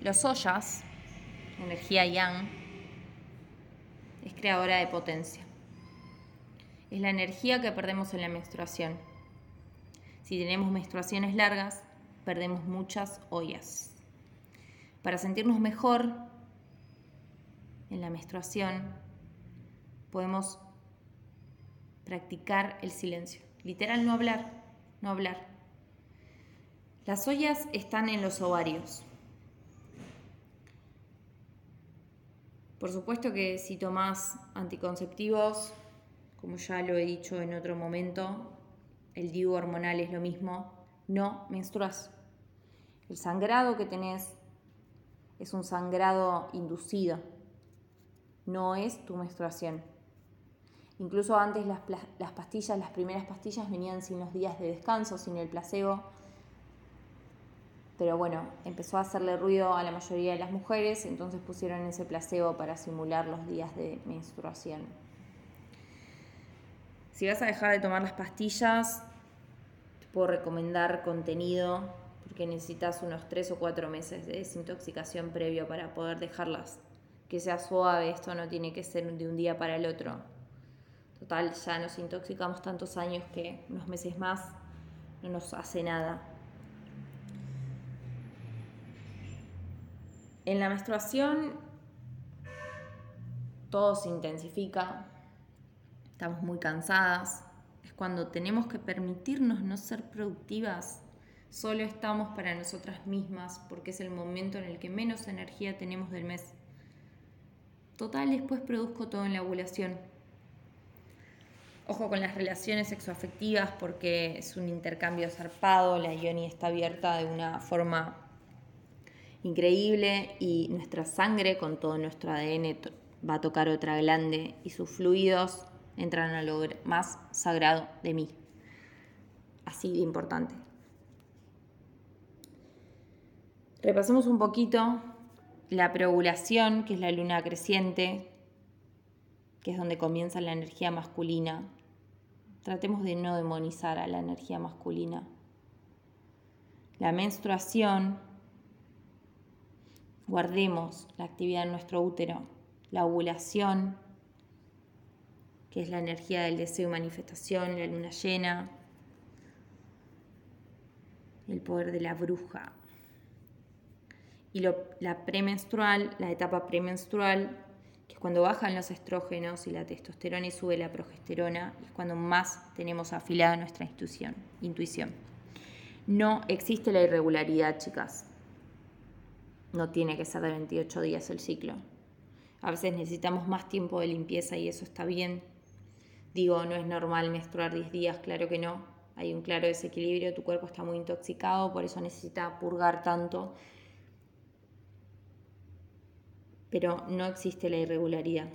Los ollas, energía yang, es creadora de potencia. Es la energía que perdemos en la menstruación. Si tenemos menstruaciones largas, perdemos muchas ollas. Para sentirnos mejor en la menstruación, podemos practicar el silencio. Literal, no hablar, no hablar. Las ollas están en los ovarios. Por supuesto que si tomas anticonceptivos, como ya lo he dicho en otro momento, el DIU hormonal es lo mismo, no menstruas. El sangrado que tenés es un sangrado inducido, no es tu menstruación. Incluso antes las, pastillas, las primeras pastillas venían sin los días de descanso, sin el placebo. Pero bueno, empezó a hacerle ruido a la mayoría de las mujeres, entonces pusieron ese placebo para simular los días de menstruación. Si vas a dejar de tomar las pastillas, te puedo recomendar contenido porque necesitas unos 3 o 4 meses de desintoxicación previo para poder dejarlas. Que sea suave, esto no tiene que ser de un día para el otro. Total, ya nos intoxicamos tantos años que unos meses más no nos hace nada. En la menstruación todo se intensifica, estamos muy cansadas, es cuando tenemos que permitirnos no ser productivas, solo estamos para nosotras mismas porque es el momento en el que menos energía tenemos del mes. Total, después produzco todo en la ovulación. Ojo con las relaciones sexoafectivas porque es un intercambio zarpado, la ioni está abierta de una forma increíble y nuestra sangre con todo nuestro ADN va a tocar otra glande y sus fluidos entran a lo más sagrado de mí. Así de importante. Repasemos un poquito la preovulación, que es la luna creciente, que es donde comienza la energía masculina. Tratemos de no demonizar a la energía masculina. La menstruación, guardemos la actividad en nuestro útero, la ovulación, que es la energía del deseo y manifestación, la luna llena, el poder de la bruja. Y la premenstrual, la etapa premenstrual, que es cuando bajan los estrógenos y la testosterona y sube la progesterona, es cuando más tenemos afilada nuestra intuición. intuición. No existe la irregularidad, chicas. No tiene que ser de 28 días el ciclo. A veces necesitamos más tiempo de limpieza y eso está bien. Digo, no es normal menstruar 10 días, claro que no. Hay un claro desequilibrio, tu cuerpo está muy intoxicado, por eso necesita purgar tanto. Pero no existe la irregularidad.